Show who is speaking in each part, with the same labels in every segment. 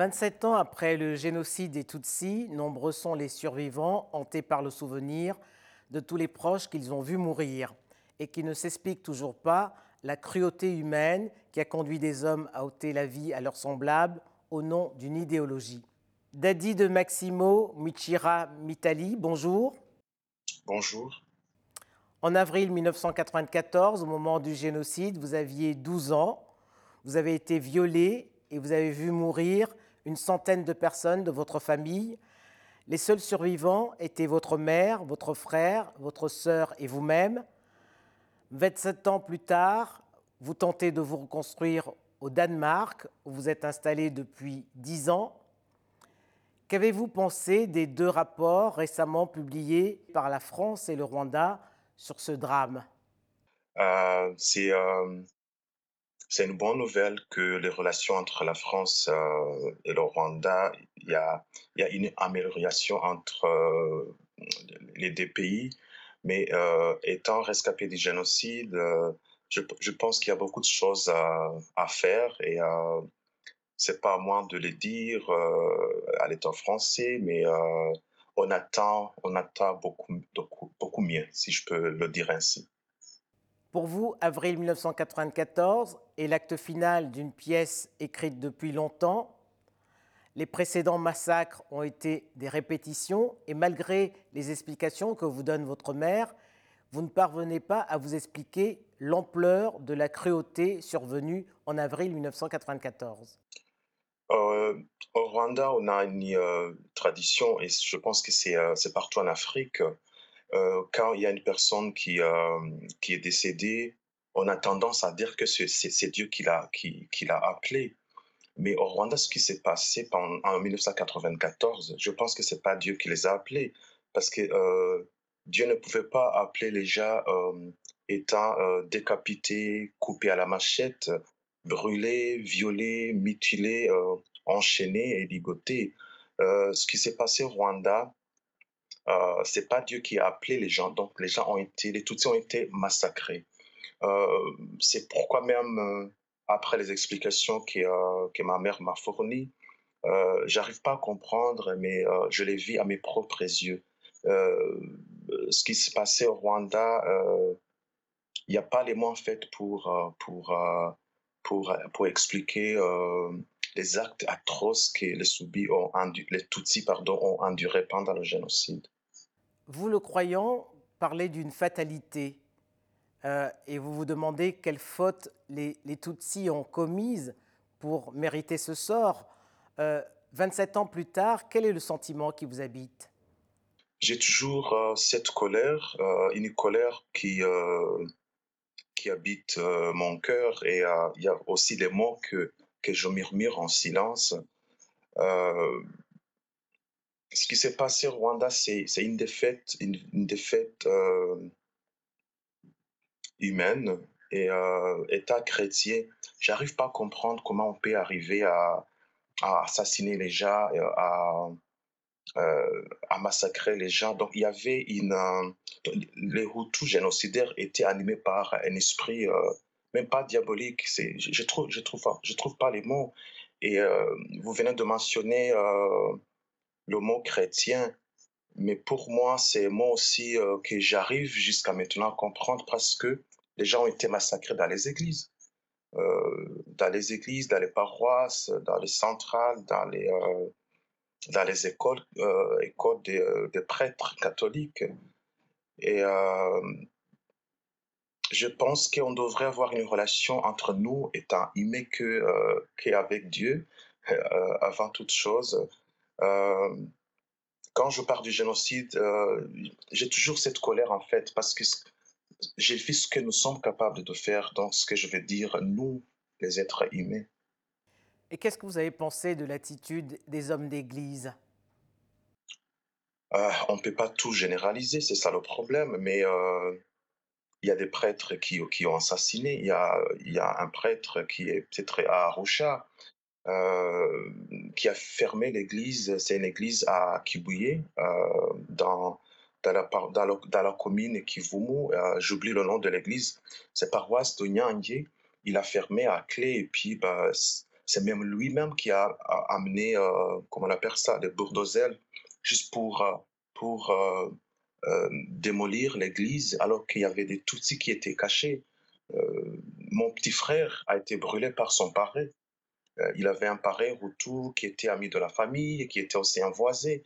Speaker 1: 27 ans après le génocide des Tutsis, nombreux sont les survivants hantés par le souvenir de tous les proches qu'ils ont vus mourir et qui ne s'expliquent toujours pas la cruauté humaine qui a conduit des hommes à ôter la vie à leurs semblables au nom d'une idéologie. Dadi de Maximo Michira Mitali, bonjour.
Speaker 2: Bonjour.
Speaker 1: En avril 1994, au moment du génocide, vous aviez 12 ans. Vous avez été violé et vous avez vu mourir une centaine de personnes de votre famille. Les seuls survivants étaient votre mère, votre frère, votre sœur et vous-même. 27 ans plus tard, vous tentez de vous reconstruire au Danemark, où vous êtes installé depuis 10 ans. Qu'avez-vous pensé des deux rapports récemment publiés par la France et le Rwanda sur ce drame?
Speaker 2: Euh, C'est euh, c'est une bonne nouvelle que les relations entre la France euh, et le Rwanda, il y a, une amélioration entre euh, les deux pays. Mais euh, étant rescapé du génocide, je, pense qu'il y a beaucoup de choses à, faire et c'est pas à moi de le dire à l'État français, mais on attend, on attend beaucoup mieux, si je peux le dire ainsi.
Speaker 1: Pour vous, avril 1994 est l'acte final d'une pièce écrite depuis longtemps. Les précédents massacres ont été des répétitions et malgré les explications que vous donne votre mère, vous ne parvenez pas à vous expliquer l'ampleur de la cruauté survenue en avril 1994.
Speaker 2: Euh, au Rwanda, on a une euh, tradition, et je pense que c'est euh, partout en Afrique, quand il y a une personne qui, euh, qui est décédée, on a tendance à dire que c'est Dieu qui l'a qui, qui appelé. Mais au Rwanda, ce qui s'est passé en, en 1994, je pense que c'est pas Dieu qui les a appelés, parce que euh, Dieu ne pouvait pas appeler les gens euh, étant euh, décapités, coupés à la machette, brûlés, violés, mutilés, euh, enchaînés et ligotés. Euh, ce qui s'est passé au Rwanda, euh, c'est pas Dieu qui a appelé les gens, donc les gens ont été, les Tutsis ont été massacrés. Euh, c'est pourquoi même euh, après les explications que, euh, que ma mère m'a fournies, j'arrive pas à comprendre, mais je les vis à mes propres yeux. ce qui se passait au Rwanda, il n'y a pas les mots en fait pour pour pour pour expliquer les actes atroces que les Soubis ont les Tutsis pardon ont enduré pendant le génocide.
Speaker 1: Vous, le croyant, parlez d'une fatalité euh, et vous vous demandez quelles fautes les, les, Tutsis ont commises pour mériter ce sort. Euh, 27 ans plus tard, quel est le sentiment qui vous habite?
Speaker 2: J'ai toujours euh, cette colère, euh, une colère qui, euh, qui habite euh, mon cœur et il y a aussi des mots que, que je murmure en silence. Euh, ce qui s'est passé au Rwanda, c'est une défaite, une, défaite euh, humaine et euh, État chrétien. J'arrive pas à comprendre comment on peut arriver à, assassiner les gens, à, massacrer les gens. Donc il y avait une, euh, les Hutus génocidaires étaient animés par un esprit même pas diabolique. Je, je trouve, je trouve, je trouve pas les mots. Et euh, vous venez de mentionner le mot chrétien, mais pour moi, c'est moi aussi euh, que j'arrive jusqu'à maintenant à comprendre parce que les gens ont été massacrés dans les églises. Euh, dans les églises, dans les paroisses, dans les centrales, dans les, euh, dans les écoles, euh, écoles des, des, prêtres catholiques. Et je pense qu'on devrait avoir une relation entre nous étant humains que qu'avec Dieu avant toute chose. Euh, quand je parle du génocide, euh, j'ai toujours cette colère en fait, parce que j'ai vu ce que nous sommes capables de faire, donc ce que je veux dire, nous, les êtres humains.
Speaker 1: Et qu'est-ce que vous avez pensé de l'attitude des hommes d'Église?
Speaker 2: Euh, On ne peut pas tout généraliser, c'est ça le problème, mais euh, il y a des prêtres qui, qui ont assassiné, il y a, il y a un prêtre qui est peut-être à Arusha, euh, qui a fermé l'église. C'est une église à Kibuye, euh, dans, dans, la, dans, la, commune Kivumu. Euh, J'oublie le nom de l'église. C'est paroisse de Nyangye. Il a fermé à clé et puis bah, c'est même lui-même qui a, amené, comment on appelle ça, des bulldozers, juste pour, pour démolir l'église, alors qu'il y avait des Tutsis qui étaient cachés. mon petit frère a été brûlé par son parrain. il avait un parrain Hutu qui était ami de la famille et qui était aussi un voisin.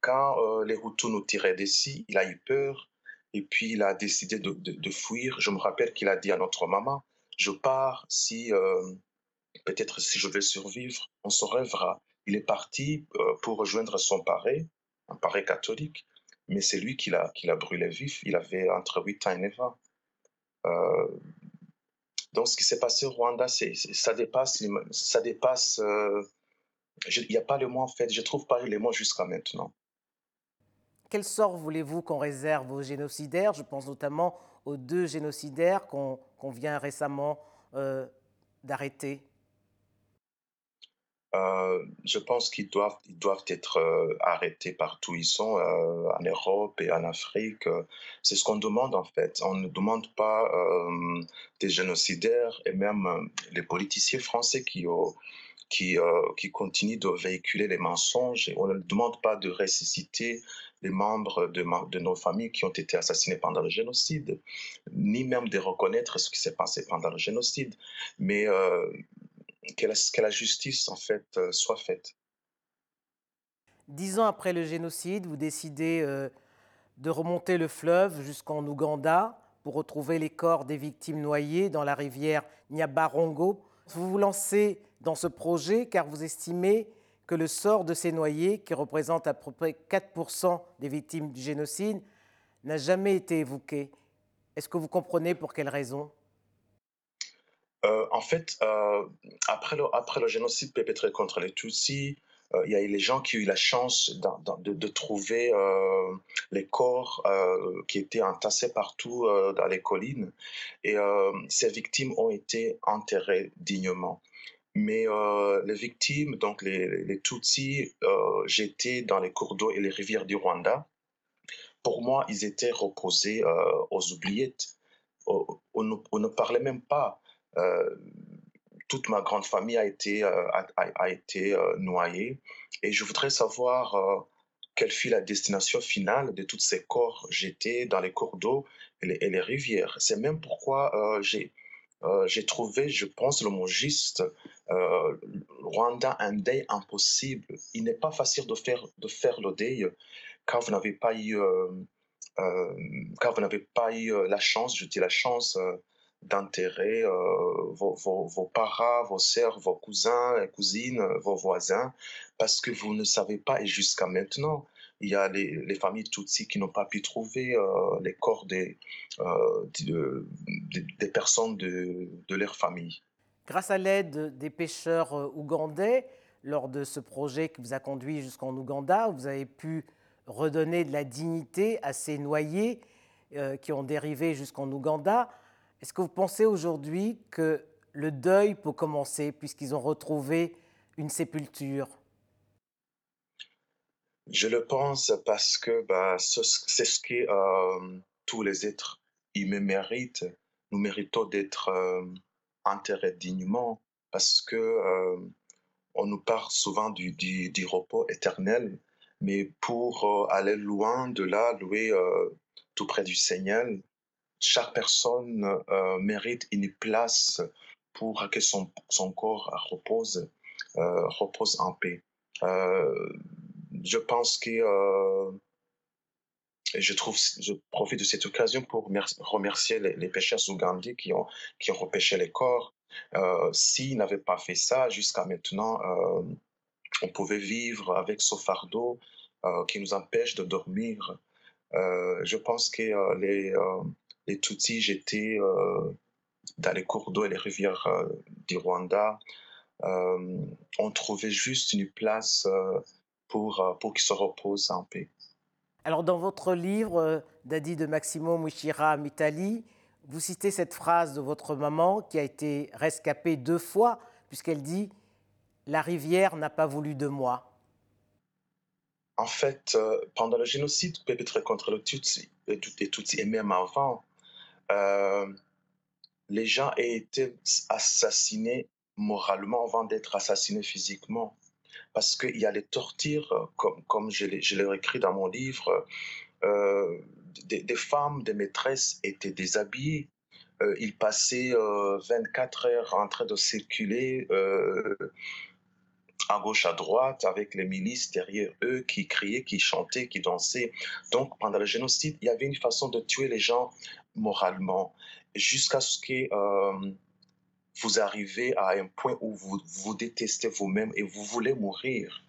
Speaker 2: quand les Hutus nous tiraient d'ici, il a eu peur et puis il a décidé de, de fuir. Je me rappelle qu'il a dit à notre maman, je pars si euh, peut-être si je vais survivre, on se rêvera. Il est parti euh, pour rejoindre son paré, un paré catholique, mais c'est lui qui l'a, brûlé vif. Il avait entre 8 ans et 9 ans. Euh, donc, ce qui s'est passé au Rwanda, c'est, ça dépasse, ça dépasse. Il n'y a pas le mot en fait. Je trouve pas les mots jusqu'à maintenant.
Speaker 1: Quel sort voulez-vous qu'on réserve aux génocidaires? Je pense notamment aux deux génocidaires qu'on vient récemment euh, d'arrêter
Speaker 2: euh, je pense qu'ils doivent, ils doivent être euh, arrêtés partout où ils sont, en Europe et en Afrique. C'est ce qu'on demande en fait. On ne demande pas des génocidaires et même les politiciens français qui, qui, qui continuent de véhiculer les mensonges. On ne demande pas de ressusciter les membres de, de, nos familles qui ont été assassinés pendant le génocide, ni même de reconnaître ce qui s'est passé pendant le génocide, mais euh, que, que, la, justice, en fait, euh, soit faite.
Speaker 1: Dix ans après le génocide, vous décidez euh, de remonter le fleuve jusqu'en Ouganda pour retrouver les corps des victimes noyées dans la rivière Nyabarongo. Vous vous lancez dans ce projet car vous estimez que le sort de ces noyés, qui représentent à peu près 4% des victimes du génocide, n'a jamais été évoqué. Est-ce que vous comprenez pour quelles raisons
Speaker 2: euh, En fait, euh, après, le, génocide perpétré contre les Tutsis, euh, il y a eu les gens qui ont eu la chance de, trouver les corps qui étaient entassés partout dans les collines. Et ces victimes ont été enterrées dignement. Mais les victimes, donc les, les Tutsis jetés dans les cours d'eau et les rivières du Rwanda, pour moi, ils étaient reposés aux oubliettes. On, ne, parlait même pas. Toute ma grande famille a été, a, a, été noyée. Et je voudrais savoir quelle fut la destination finale de tous ces corps jetés dans les cours d'eau et, les, rivières. C'est même pourquoi j'ai trouvé, je pense, le mot juste, euh, Rwanda un deuil impossible. Il n'est pas facile de faire, de faire le deuil quand vous n'avez pas eu, euh, euh, quand vous n'avez pas eu la chance, je dis la chance, d'enterrer vos, vos, vos, parents, vos sœurs, vos cousins cousines, vos voisins, parce que vous ne savez pas, et jusqu'à maintenant, il y a les, les familles Tutsi qui n'ont pas pu trouver les corps des, des personnes de, de leur famille.
Speaker 1: Grâce à l'aide des pêcheurs euh, ougandais, lors de ce projet qui vous a conduit jusqu'en Ouganda, vous avez pu redonner de la dignité à ces noyés euh, qui ont dérivé jusqu'en Ouganda. Est-ce que vous pensez aujourd'hui que le deuil peut commencer puisqu'ils ont retrouvé une sépulture?
Speaker 2: Je le pense parce que bah, c'est ce que euh, tous les êtres humains méritent. Nous méritons d'être enterrés dignement parce que euh, on nous parle souvent du, du, repos éternel, mais pour euh, aller loin de là, louer euh, tout près du Seigneur, chaque personne mérite une place pour que son, son corps repose, repose en paix. je pense que je, trouve, je profite de cette occasion pour remercier les, les pêcheurs ougandais qui ont, qui ont repêché les corps. Euh, S'ils n'avaient pas fait ça jusqu'à maintenant, euh, on pouvait vivre avec ce fardeau euh, qui nous empêche de dormir. Euh, je pense que euh, les, euh, les Tutsis j'étais dans les cours d'eau et les rivières du Rwanda ont trouvé juste une place pour, pour qu'ils se reposent en paix.
Speaker 1: Alors, dans votre livre, euh, Dadi de Maximo Mushira Mitali, vous citez cette phrase de votre maman qui a été rescapée deux fois, puisqu'elle dit La rivière n'a pas voulu de moi.
Speaker 2: En fait, euh, pendant le génocide perpétré contre le Tutsi, et même avant, euh, les gens aient été assassinés moralement avant d'être assassinés physiquement. Parce qu'il y a les tortures, comme, comme je l'ai écrit dans mon livre, euh, des, des, femmes, des maîtresses étaient déshabillées. Euh, ils passaient 24 euh, heures en train de circuler euh, à gauche, à droite, avec les milices derrière eux qui criaient, qui chantaient, qui dansaient. Donc, pendant le génocide, il y avait une façon de tuer les gens moralement, jusqu'à ce que euh, vous arrivez à un point où vous vous détestez vous-même et vous voulez mourir.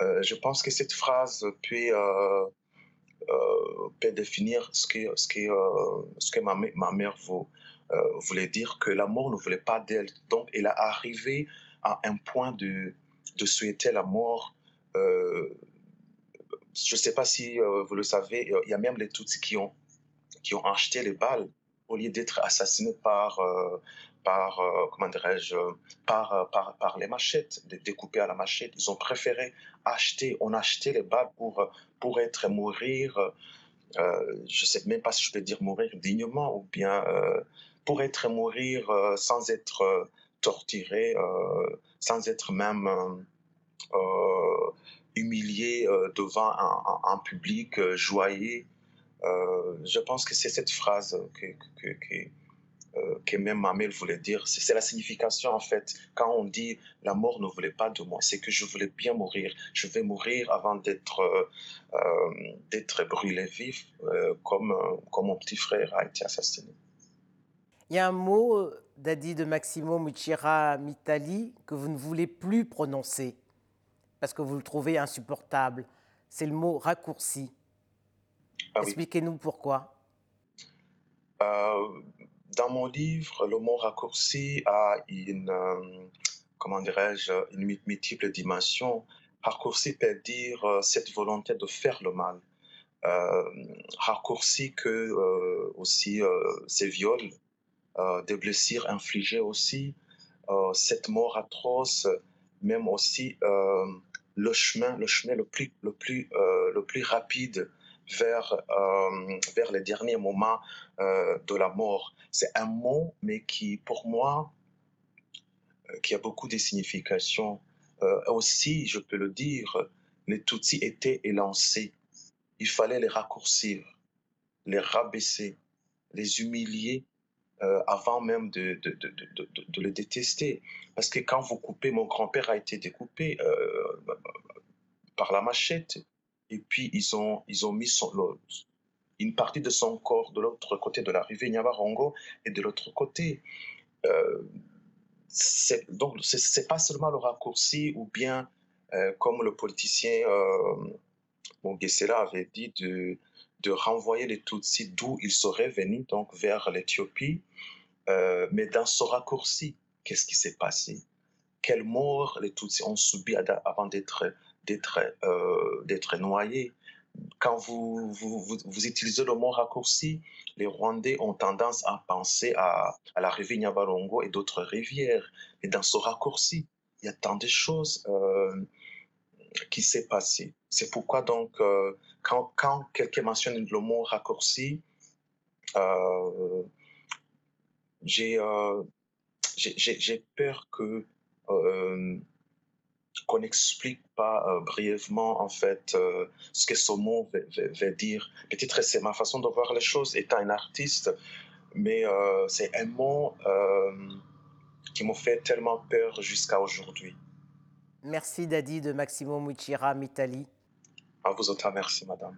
Speaker 2: Euh, je pense que cette phrase peut, euh, peut définir ce que, ce que, ce que ma, ma mère voulait dire, que la mort ne voulait pas d'elle. Donc, elle est arrivée à un point de, de souhaiter la mort. je ne sais pas si vous le savez, il y a même les Tutsis qui ont, qui ont acheté les balles au lieu d'être assassinés par, euh, par euh, comment dirais-je, par, euh, par, par les machettes, découpés à la machette. Ils ont préféré acheter, on acheté les balles pour, pour être mourir, je ne sais même pas si je peux dire mourir dignement ou bien pour être mourir sans être torturé, sans être même humilié devant un, public joyeux euh, je pense que c'est cette phrase que, que, que, euh, même Mamel voulait dire. C'est la signification, en fait, quand on dit la mort ne voulait pas de moi, c'est que je voulais bien mourir. Je vais mourir avant d'être euh, d'être brûlé vif, comme, comme mon petit frère a été assassiné.
Speaker 1: Il y a un mot, Dadi de Maximo Muchira Mitali, que vous ne voulez plus prononcer parce que vous le trouvez insupportable. C'est le mot raccourci. Ah Expliquez-nous pourquoi.
Speaker 2: Euh, dans mon livre, le mot raccourci a une, euh, comment dirais-je, une multiple dimension. Raccourci peut dire euh, cette volonté de faire le mal. raccourci que aussi ces viols, des blessures infligées aussi, cette mort atroce, même aussi le chemin, le chemin le plus, le plus, le plus rapide vers, euh, vers les derniers moments euh, de la mort. C'est un mot, mais qui, pour moi, euh, qui a beaucoup de significations. aussi, je peux le dire, les Tutsis étaient élancés. Il fallait les raccourcir, les rabaisser, les humilier avant même de, de, de, de, le détester. Parce que quand vous coupez, mon grand-père a été découpé par la machette. Et puis, ils ont, ils ont mis une partie de son corps de l'autre côté de la rivière et de l'autre côté. Euh, donc, ce n'est pas seulement le raccourci ou bien, euh, comme le politicien euh, avait dit, de, de renvoyer les Tutsis d'où ils seraient venus, donc vers l'Éthiopie. Euh, mais dans ce raccourci, qu'est-ce qui s'est passé? Quelle mort les Tutsis ont subi avant euh, d'être noyé. Quand vous, vous, vous, utilisez le mot raccourci, les Rwandais ont tendance à penser à, à la rivière Nyabarongo et d'autres rivières. Et dans ce raccourci, il y a tant de choses euh, qui s'est passé. C'est pourquoi donc, euh, quand, quelqu'un mentionne le mot raccourci, euh, j'ai euh, peur que euh, qu'on n'explique pas brièvement en fait ce que ce mot veut, dire. Peut-être c'est ma façon de voir les choses étant un artiste, mais c'est un mot qui me fait tellement peur jusqu'à aujourd'hui.
Speaker 1: Merci Dadi de Maximo Muchira Mitali.
Speaker 2: À vous autres, merci madame.